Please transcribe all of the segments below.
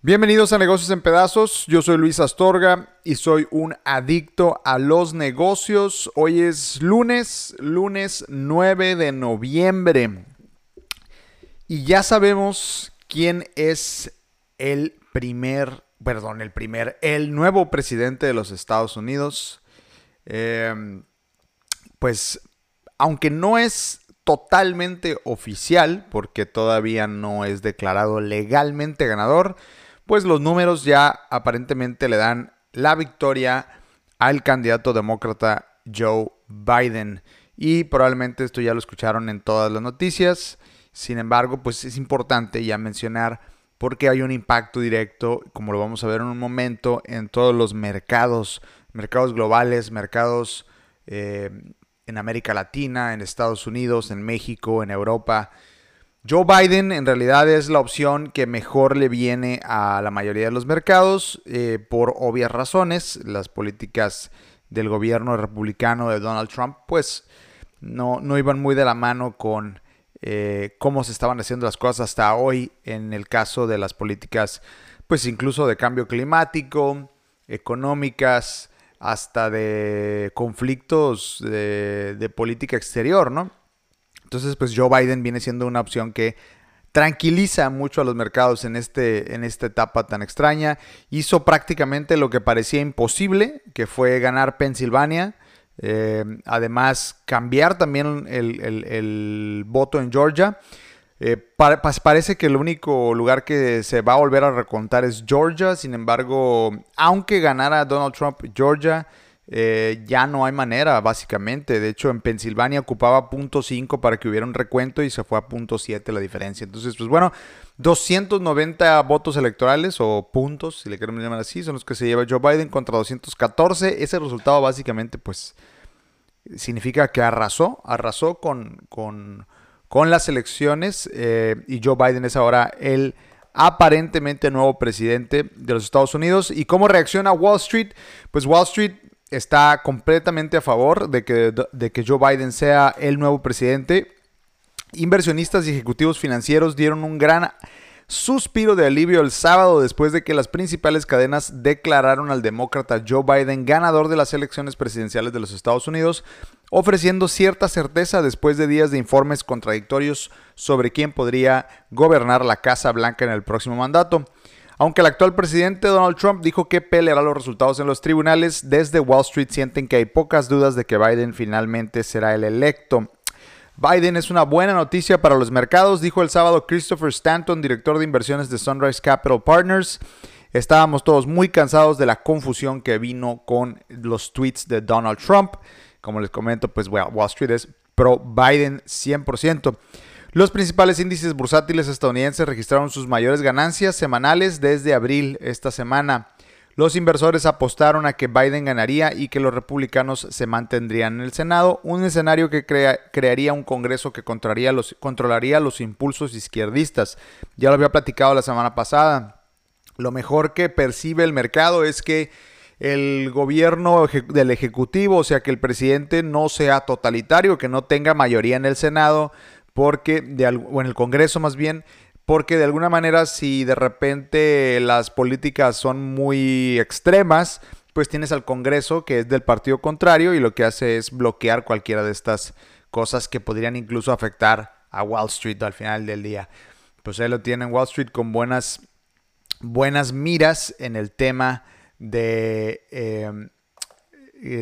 Bienvenidos a Negocios en Pedazos, yo soy Luis Astorga y soy un adicto a los negocios. Hoy es lunes, lunes 9 de noviembre. Y ya sabemos quién es el primer, perdón, el primer, el nuevo presidente de los Estados Unidos. Em, pues, aunque no es totalmente oficial, porque todavía no es declarado legalmente ganador, pues los números ya aparentemente le dan la victoria al candidato demócrata Joe Biden. Y probablemente esto ya lo escucharon en todas las noticias. Sin embargo, pues es importante ya mencionar porque hay un impacto directo, como lo vamos a ver en un momento, en todos los mercados, mercados globales, mercados eh, en América Latina, en Estados Unidos, en México, en Europa. Joe Biden en realidad es la opción que mejor le viene a la mayoría de los mercados eh, por obvias razones. Las políticas del gobierno republicano de Donald Trump pues no, no iban muy de la mano con eh, cómo se estaban haciendo las cosas hasta hoy en el caso de las políticas pues incluso de cambio climático, económicas, hasta de conflictos de, de política exterior, ¿no? Entonces, pues Joe Biden viene siendo una opción que tranquiliza mucho a los mercados en, este, en esta etapa tan extraña. Hizo prácticamente lo que parecía imposible, que fue ganar Pensilvania. Eh, además, cambiar también el, voto en Georgia. Eh, parece que el único lugar que se va a volver a recontar es Georgia. Sin embargo, aunque ganara Donald Trump Georgia, eh, ya no hay manera, básicamente. De hecho, en Pensilvania ocupaba .5 para que hubiera un recuento y se fue a .7 la diferencia. Entonces, pues bueno, 290 votos electorales o puntos, si le queremos llamar así, son los que se lleva Joe Biden contra 214. Ese resultado básicamente, pues, significa que arrasó, arrasó con, con, con las elecciones eh, y Joe Biden es ahora el aparentemente nuevo presidente de los Estados Unidos. ¿Y cómo reacciona Wall Street? Pues Wall Street está completamente a favor de que, de que Joe Biden sea el nuevo presidente. Inversionistas y ejecutivos financieros dieron un gran suspiro de alivio el sábado después de que las principales cadenas declararon al demócrata Joe Biden ganador de las elecciones presidenciales de los Estados Unidos, ofreciendo cierta certeza después de días de informes contradictorios sobre quién podría gobernar la Casa Blanca en el próximo mandato. Aunque el actual presidente Donald Trump dijo que peleará los resultados en los tribunales, desde Wall Street sienten que hay pocas dudas de que Biden finalmente será el electo. Biden es una buena noticia para los mercados, dijo el sábado Christopher Stanton, director de inversiones de Sunrise Capital Partners. Estábamos todos muy cansados de la confusión que vino con los tweets de Donald Trump. Como les comento, pues Wall Street es pro Biden 100%. Los principales índices bursátiles estadounidenses registraron sus mayores ganancias semanales desde abril esta semana. Los inversores apostaron a que Biden ganaría y que los republicanos se mantendrían en el Senado, un escenario que crearía un Congreso que los, controlaría los impulsos izquierdistas. Ya lo había platicado la semana pasada. Lo mejor que percibe el mercado es que el gobierno del Ejecutivo, o sea, que el presidente no sea totalitario, que no tenga mayoría en el Senado, porque, de, o en el Congreso más bien, porque de alguna manera si de repente las políticas son muy extremas, pues tienes al Congreso que es del partido contrario y lo que hace es bloquear cualquiera de estas cosas que podrían incluso afectar a Wall Street al final del día. Pues ahí lo tienen Wall Street con buenas, buenas miras en el tema de, eh,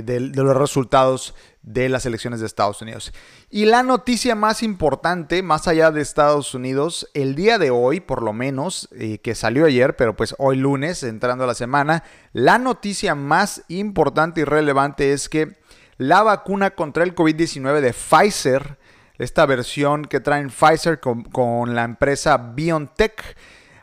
de los resultados de las elecciones de Estados Unidos. Y la noticia más importante, más allá de Estados Unidos, el día de hoy, por lo menos, eh, que salió ayer, pero pues hoy lunes, entrando a la semana, la noticia más importante y relevante es que la vacuna contra el COVID-19 de Pfizer, esta versión que traen Pfizer con, la empresa BioNTech,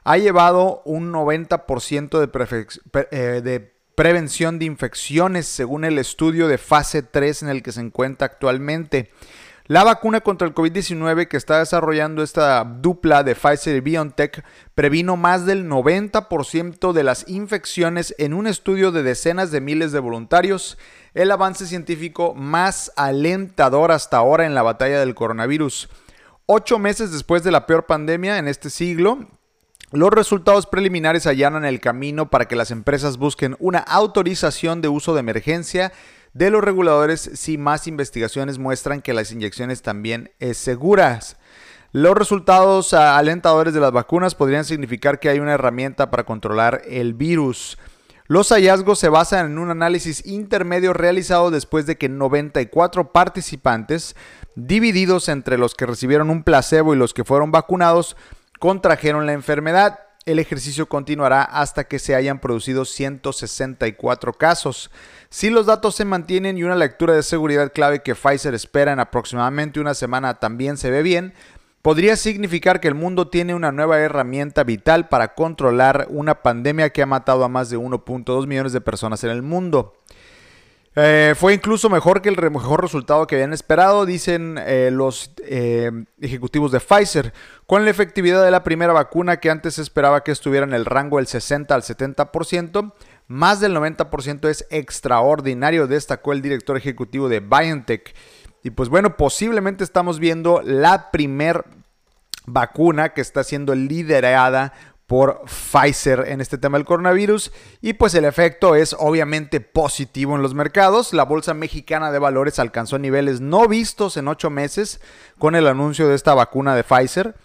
ha llevado un 90% de, eh, de prevención de infecciones según el estudio de fase 3 en el que se encuentra actualmente. La vacuna contra el COVID-19 que está desarrollando esta dupla de Pfizer y BioNTech previno más del 90% de las infecciones en un estudio de decenas de miles de voluntarios, el avance científico más alentador hasta ahora en la batalla del coronavirus. Ocho meses después de la peor pandemia en este siglo, los resultados preliminares allanan el camino para que las empresas busquen una autorización de uso de emergencia de los reguladores si más investigaciones muestran que las inyecciones también es seguras. Los resultados alentadores de las vacunas podrían significar que hay una herramienta para controlar el virus. Los hallazgos se basan en un análisis intermedio realizado después de que 94 participantes, divididos entre los que recibieron un placebo y los que fueron vacunados, contrajeron la enfermedad. El ejercicio continuará hasta que se hayan producido 164 casos. Si los datos se mantienen y una lectura de seguridad clave que Pfizer espera en aproximadamente una semana también se ve bien, podría significar que el mundo tiene una nueva herramienta vital para controlar una pandemia que ha matado a más de 1.2 millones de personas en el mundo. Eh, fue incluso mejor que el mejor resultado que habían esperado, dicen eh, los eh, ejecutivos de Pfizer, con la efectividad de la primera vacuna que antes esperaba que estuviera en el rango del 60 al 70%, más del 90% es extraordinario, destacó el director ejecutivo de BioNTech. Y pues bueno, posiblemente estamos viendo la primer vacuna que está siendo liderada por Pfizer en este tema del coronavirus y pues el efecto es obviamente positivo en los mercados. La Bolsa Mexicana de Valores alcanzó niveles no vistos en ocho meses con el anuncio de esta vacuna de Pfizer.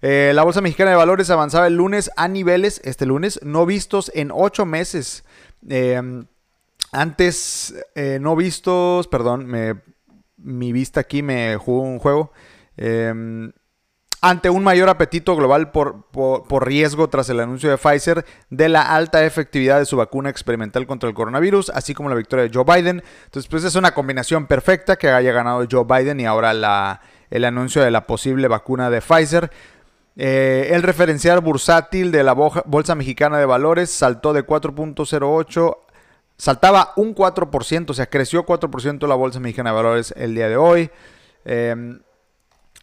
Eh, la Bolsa Mexicana de Valores avanzaba el lunes a niveles, este lunes, no vistos en ocho meses. Em, antes, eh, no vistos, perdón, mi vista aquí me jugó un juego. Em, ante un mayor apetito global por, riesgo tras el anuncio de Pfizer de la alta efectividad de su vacuna experimental contra el coronavirus, así como la victoria de Joe Biden. Entonces, pues es una combinación perfecta que haya ganado Joe Biden y ahora la, el anuncio de la posible vacuna de Pfizer. Eh, el referencial bursátil de la Bolsa Mexicana de Valores saltó de 4.08 saltaba un 4%, o sea, creció 4% la Bolsa Mexicana de Valores el día de hoy. Eh,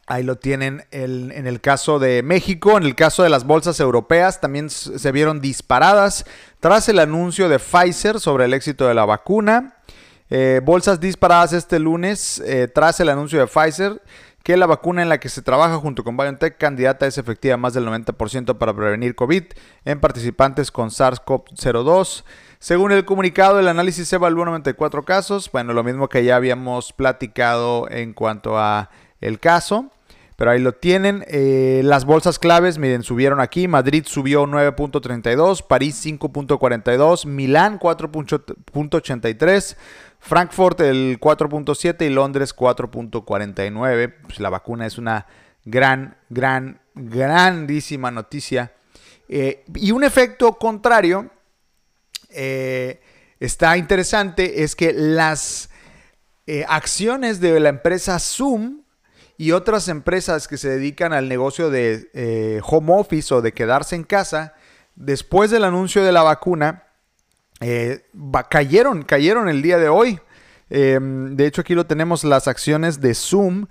Ahí lo tienen en el caso de México, en el caso de las bolsas europeas también se vieron disparadas tras el anuncio de Pfizer sobre el éxito de la vacuna. Eh, bolsas disparadas este lunes eh, tras el anuncio de Pfizer que la vacuna en la que se trabaja junto con BioNTech candidata es efectiva más del 90% para prevenir COVID en participantes con SARS-CoV-02. Según el comunicado, el análisis evaluó 94 casos, bueno, lo mismo que ya habíamos platicado en cuanto a el caso. Pero ahí lo tienen. Eh, las bolsas claves, miren, subieron aquí. Madrid subió 9.32, París 5.42, Milán 4.83, Frankfurt el 4.7 y Londres 4.49. Pues la vacuna es una gran, gran, grandísima noticia. Eh, y un efecto contrario eh, está interesante, es que las acciones de la empresa Zoom y otras empresas que se dedican al negocio de eh, home office o de quedarse en casa, después del anuncio de la vacuna, eh, cayeron, cayeron el día de hoy. Em, de hecho, aquí lo tenemos, las acciones de Zoom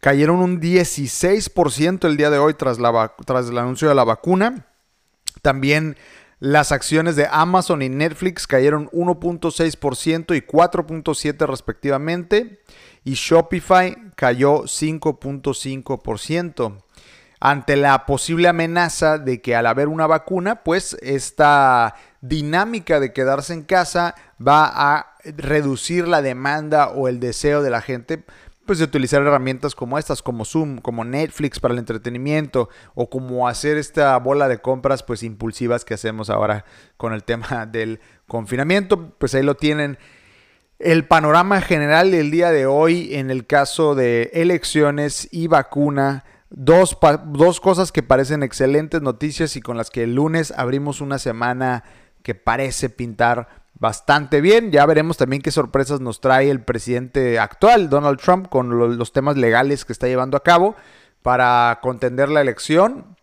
cayeron un 16% el día de hoy tras, la tras el anuncio de la vacuna. También las acciones de Amazon y Netflix cayeron 1.6% y 4.7% respectivamente y Shopify cayó 5.5% ante la posible amenaza de que al haber una vacuna, pues esta dinámica de quedarse en casa va a reducir la demanda o el deseo de la gente pues de utilizar herramientas como estas, como Zoom, como Netflix para el entretenimiento o como hacer esta bola de compras pues impulsivas que hacemos ahora con el tema del confinamiento, pues ahí lo tienen el panorama general del día de hoy en el caso de elecciones y vacuna. Dos, dos, cosas que parecen excelentes noticias y con las que el lunes abrimos una semana que parece pintar bastante bien. Ya veremos también qué sorpresas nos trae el presidente actual, Donald Trump, con los temas legales que está llevando a cabo para contender la elección.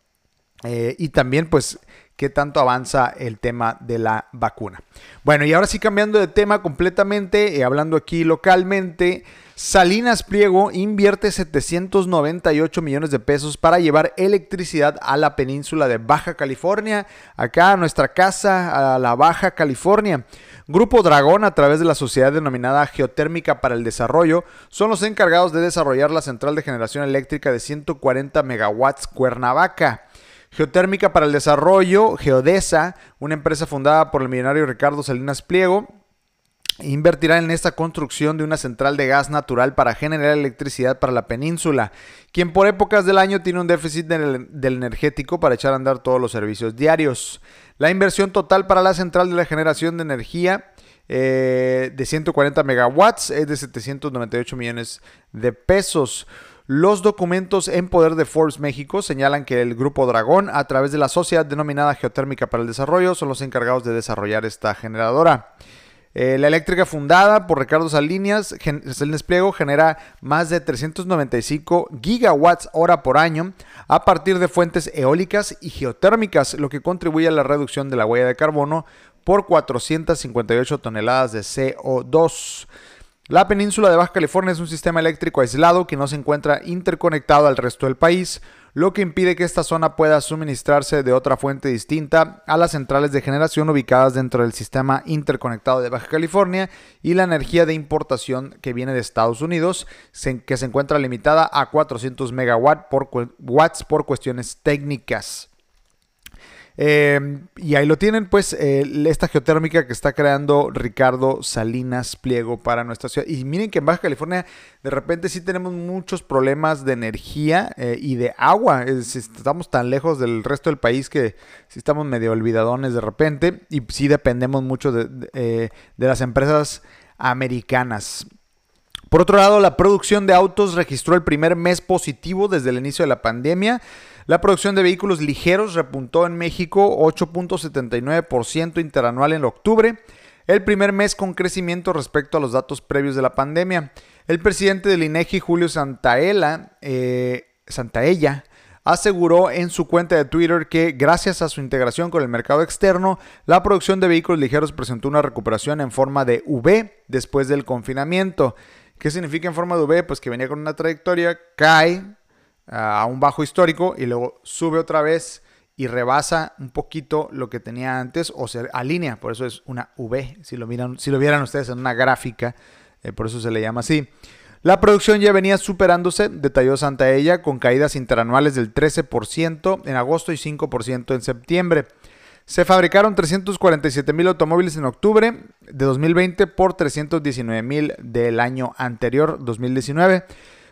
Eh, y también pues qué tanto avanza el tema de la vacuna. Bueno, y ahora sí cambiando de tema completamente, eh, hablando aquí localmente, Salinas Pliego invierte 798 millones de pesos para llevar electricidad a la península de Baja California, acá a nuestra casa, a la Baja California. Grupo Dragón, a través de la sociedad denominada Geotérmica para el Desarrollo, son los encargados de desarrollar la central de generación eléctrica de 140 megawatts Cuernavaca. Geotérmica para el Desarrollo, Geodesa, una empresa fundada por el millonario Ricardo Salinas Pliego, invertirá en esta construcción de una central de gas natural para generar electricidad para la península, quien por épocas del año tiene un déficit del, energético para echar a andar todos los servicios diarios. La inversión total para la central de la generación de energía eh, de 140 megawatts es de 798 millones de pesos. Los documentos en poder de Forbes México señalan que el Grupo Dragón, a través de la sociedad denominada Geotérmica para el Desarrollo, son los encargados de desarrollar esta generadora. Eh, la eléctrica fundada por Ricardo Salinas, Salinas Pliego, genera más de 395 gigawatts hora por año a partir de fuentes eólicas y geotérmicas, lo que contribuye a la reducción de la huella de carbono por 458 toneladas de CO2. La península de Baja California es un sistema eléctrico aislado que no se encuentra interconectado al resto del país, lo que impide que esta zona pueda suministrarse de otra fuente distinta a las centrales de generación ubicadas dentro del sistema interconectado de Baja California y la energía de importación que viene de Estados Unidos, que se encuentra limitada a 400 megawatts por, watts por cuestiones técnicas. Em, y ahí lo tienen, pues, esta geotérmica que está creando Ricardo Salinas Pliego para nuestra ciudad. Y miren que en Baja California de repente sí tenemos muchos problemas de energía eh, y de agua. estamos tan lejos del resto del país que sí estamos medio olvidadones de repente. Y sí dependemos mucho de, eh, de las empresas americanas. Por otro lado, la producción de autos registró el primer mes positivo desde el inicio de la pandemia. La producción de vehículos ligeros repuntó en México 8.79% interanual en octubre, el primer mes con crecimiento respecto a los datos previos de la pandemia. El presidente del INEGI, Julio Santaella, eh, Santaella, aseguró en su cuenta de Twitter que gracias a su integración con el mercado externo, la producción de vehículos ligeros presentó una recuperación en forma de V después del confinamiento. ¿Qué significa en forma de V? Pues que venía con una trayectoria, cae, a un bajo histórico y luego sube otra vez y rebasa un poquito lo que tenía antes o se alinea, por eso es una V, si lo, miran, si lo vieran ustedes en una gráfica, eh, por eso se le llama así. La producción ya venía superándose, detalló Santa Ella, con caídas interanuales del 13% en agosto y 5% en septiembre. Se fabricaron 347 mil automóviles en octubre de 2020 por 319 mil del año anterior, 2019.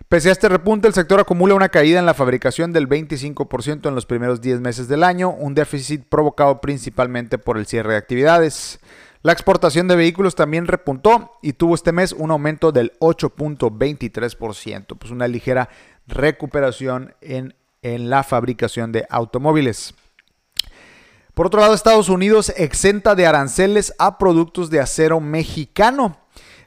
Pese a este repunte, el sector acumula una caída en la fabricación del 25% en los primeros 10 meses del año, un déficit provocado principalmente por el cierre de actividades. La exportación de vehículos también repuntó y tuvo este mes un aumento del 8.23%, pues una ligera recuperación en, en la fabricación de automóviles. Por otro lado, Estados Unidos exenta de aranceles a productos de acero mexicano.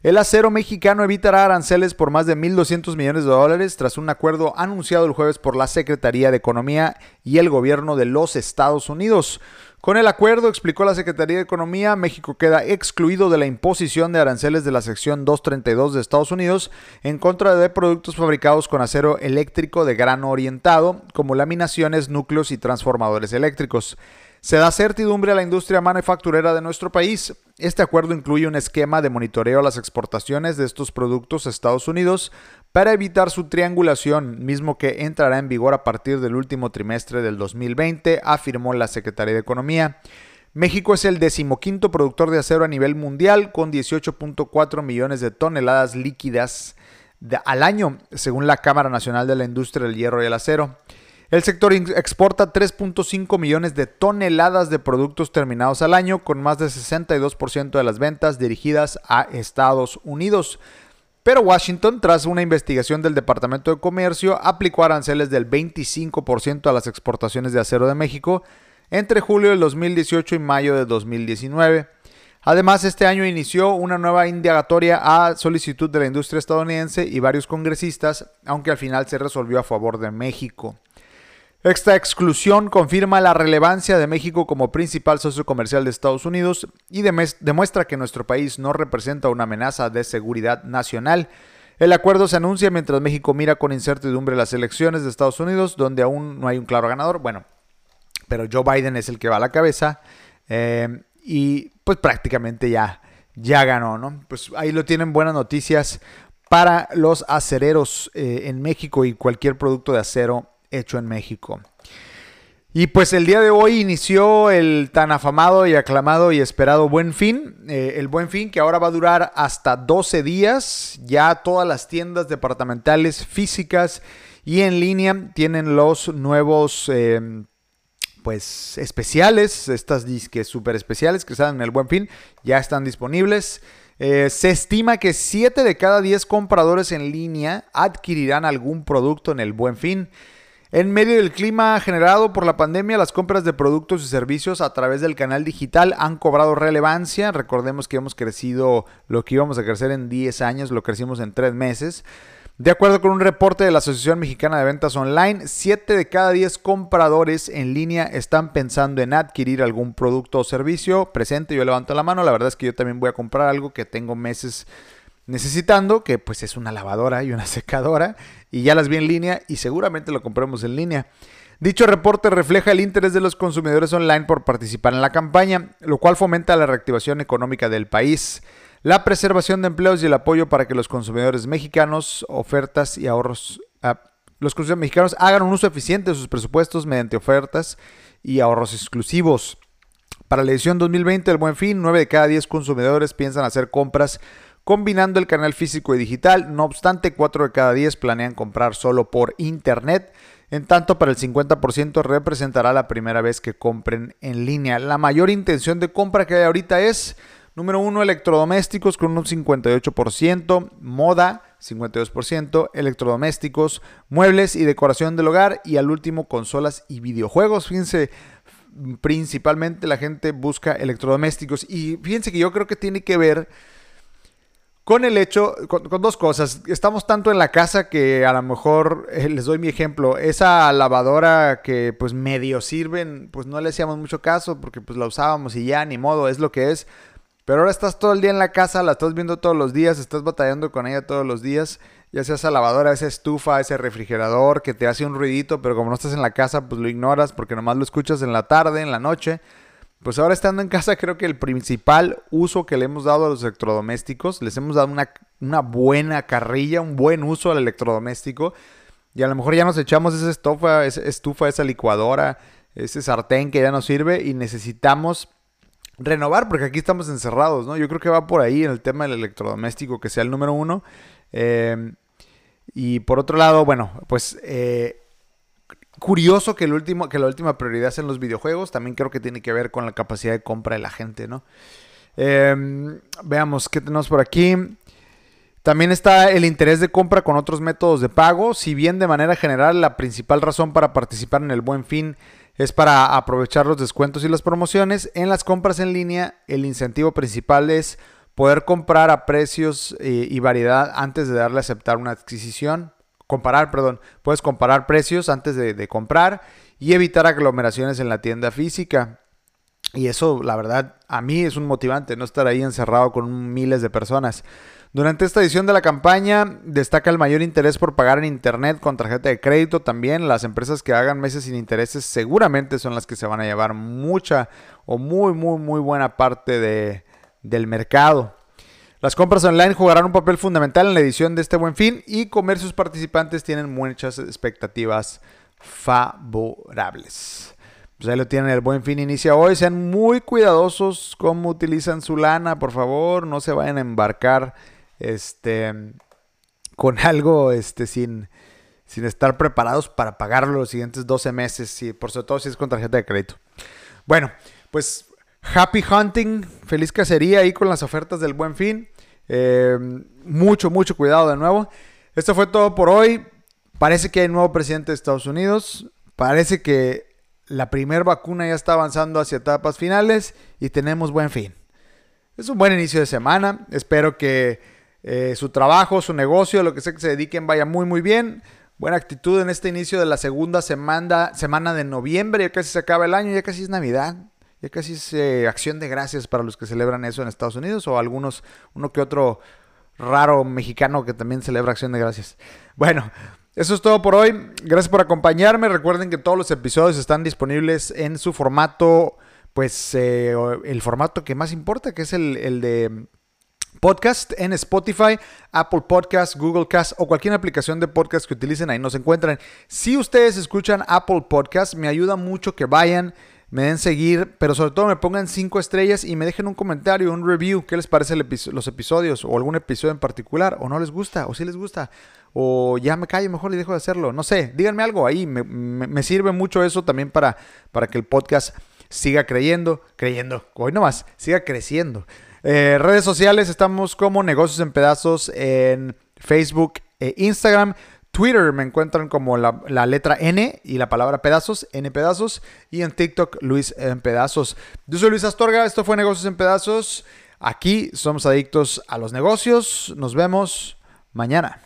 El acero mexicano evitará aranceles por más de 1.200 millones de dólares tras un acuerdo anunciado el jueves por la Secretaría de Economía y el gobierno de los Estados Unidos. Con el acuerdo, explicó la Secretaría de Economía, México queda excluido de la imposición de aranceles de la sección 232 de Estados Unidos en contra de productos fabricados con acero eléctrico de grano orientado, como laminaciones, núcleos y transformadores eléctricos. Se da certidumbre a la industria manufacturera de nuestro país. Este acuerdo incluye un esquema de monitoreo a las exportaciones de estos productos a Estados Unidos para evitar su triangulación, mismo que entrará en vigor a partir del último trimestre del 2020, afirmó la Secretaría de Economía. México es el decimoquinto productor de acero a nivel mundial, con 18.4 millones de toneladas líquidas al año, según la Cámara Nacional de la Industria del Hierro y el Acero. El sector exporta 3.5 millones de toneladas de productos terminados al año, con más del 62% de las ventas dirigidas a Estados Unidos. Pero Washington, tras una investigación del Departamento de Comercio, aplicó aranceles del 25% a las exportaciones de acero de México entre julio del 2018 y mayo de 2019. Además, este año inició una nueva indagatoria a solicitud de la industria estadounidense y varios congresistas, aunque al final se resolvió a favor de México. Esta exclusión confirma la relevancia de México como principal socio comercial de Estados Unidos y demuestra que nuestro país no representa una amenaza de seguridad nacional. El acuerdo se anuncia mientras México mira con incertidumbre las elecciones de Estados Unidos, donde aún no hay un claro ganador. Bueno, pero Joe Biden es el que va a la cabeza eh, y pues prácticamente ya, ya ganó, ¿no? Pues ahí lo tienen buenas noticias para los acereros eh, en México y cualquier producto de acero hecho en México. Y pues el día de hoy inició el tan afamado y aclamado y esperado Buen Fin. Eh, el Buen Fin que ahora va a durar hasta 12 días. Ya todas las tiendas departamentales físicas y en línea tienen los nuevos... Eh, pues especiales, estas disques súper especiales que salen en el Buen Fin, ya están disponibles. Eh, se estima que 7 de cada 10 compradores en línea adquirirán algún producto en el Buen Fin. En medio del clima generado por la pandemia, las compras de productos y servicios a través del canal digital han cobrado relevancia. Recordemos que hemos crecido lo que íbamos a crecer en 10 años, lo crecimos en 3 meses. De acuerdo con un reporte de la Asociación Mexicana de Ventas Online, 7 de cada 10 compradores en línea están pensando en adquirir algún producto o servicio. Presente, yo levanto la mano, la verdad es que yo también voy a comprar algo que tengo meses necesitando, que pues es una lavadora y una secadora, y ya las vi en línea y seguramente lo compremos en línea. Dicho reporte refleja el interés de los consumidores online por participar en la campaña, lo cual fomenta la reactivación económica del país, la preservación de empleos y el apoyo para que los consumidores mexicanos ofertas y ahorros ah, los consumidores mexicanos hagan un uso eficiente de sus presupuestos mediante ofertas y ahorros exclusivos. Para la edición 2020 del Buen Fin, 9 de cada 10 consumidores piensan hacer compras combinando el canal físico y digital. No obstante, 4 de cada 10 planean comprar solo por internet. En tanto, para el 50% representará la primera vez que compren en línea. La mayor intención de compra que hay ahorita es, número 1, electrodomésticos con un 58%, moda 52%, electrodomésticos, muebles y decoración del hogar y al último consolas y videojuegos. Fíjense, principalmente la gente busca electrodomésticos y fíjense que yo creo que tiene que ver con el hecho, con, dos cosas. Estamos tanto en la casa que a lo mejor, eh, les doy mi ejemplo, esa lavadora que pues medio sirven, pues no le hacíamos mucho caso porque pues la usábamos y ya, ni modo, es lo que es. Pero ahora estás todo el día en la casa, la estás viendo todos los días, estás batallando con ella todos los días, ya sea esa lavadora, esa estufa, ese refrigerador que te hace un ruidito, pero como no estás en la casa, pues lo ignoras porque nomás lo escuchas en la tarde, en la noche. Pues ahora estando en casa creo que el principal uso que le hemos dado a los electrodomésticos, les hemos dado una, buena carrilla, un buen uso al electrodoméstico. Y a lo mejor ya nos echamos esa estufa, esa estufa, esa licuadora, ese sartén que ya nos sirve y necesitamos renovar porque aquí estamos encerrados, ¿no? Yo creo que va por ahí en el tema del electrodoméstico que sea el número uno. Eh, y por otro lado, bueno, pues eh, curioso que, el último, que la última prioridad sean los videojuegos. También creo que tiene que ver con la capacidad de compra de la gente, ¿no? Em, veamos qué tenemos por aquí. También está el interés de compra con otros métodos de pago. Si bien de manera general la principal razón para participar en el buen fin es para aprovechar los descuentos y las promociones, en las compras en línea el incentivo principal es poder comprar a precios eh, y variedad antes de darle a aceptar una adquisición comparar, perdón, puedes comparar precios antes de, comprar y evitar aglomeraciones en la tienda física. Y eso, la verdad, a mí es un motivante no estar ahí encerrado con miles de personas. Durante esta edición de la campaña destaca el mayor interés por pagar en internet con tarjeta de crédito. También las empresas que hagan meses sin intereses seguramente son las que se van a llevar mucha o muy, muy, muy buena parte de, del mercado. Las compras online jugarán un papel fundamental en la edición de este buen fin y comercios participantes tienen muchas expectativas favorables. Pues ahí lo tienen, el buen fin inicia hoy. Sean muy cuidadosos cómo utilizan su lana, por favor. No se vayan a embarcar este, con algo este, sin, sin estar preparados para pagarlo los siguientes 12 meses, y por sobre todo si es con tarjeta de crédito. Bueno, pues happy hunting, feliz cacería ahí con las ofertas del buen fin. Eh, mucho, mucho cuidado de nuevo. Esto fue todo por hoy. Parece que hay nuevo presidente de Estados Unidos. Parece que la primera vacuna ya está avanzando hacia etapas finales y tenemos buen fin. Es un buen inicio de semana. Espero que eh, su trabajo, su negocio, lo que sea que se dediquen vaya muy muy bien. buena actitud en este inicio de la segunda semana, semana de noviembre. Ya casi se acaba el año, ya casi es Navidad. Ya casi es eh, acción de gracias para los que celebran eso en Estados Unidos o algunos, uno que otro raro mexicano que también celebra acción de gracias. Bueno, eso es todo por hoy. Gracias por acompañarme. Recuerden que todos los episodios están disponibles en su formato, pues eh, el formato que más importa, que es el, el de podcast en Spotify, Apple Podcast, Google Cast o cualquier aplicación de podcast que utilicen ahí nos encuentran. Si ustedes escuchan Apple Podcast, me ayuda mucho que vayan, me den seguir, pero sobre todo me pongan cinco estrellas y me dejen un comentario, un review, qué les parece los episodios o algún episodio en particular, o no les gusta, o si les gusta, o ya me callo mejor y dejo de hacerlo, no sé, díganme algo ahí, me, sirve mucho eso también para, para que el podcast siga creyendo, creyendo, hoy nomás, siga creciendo. Eh, redes sociales, estamos como Negocios en Pedazos en Facebook e Instagram. Twitter me encuentran como la, letra N y la palabra pedazos, N pedazos. Y en TikTok, Luis en pedazos. Yo soy Luis Astorga, esto fue Negocios en Pedazos. Aquí somos adictos a los negocios. Nos vemos mañana.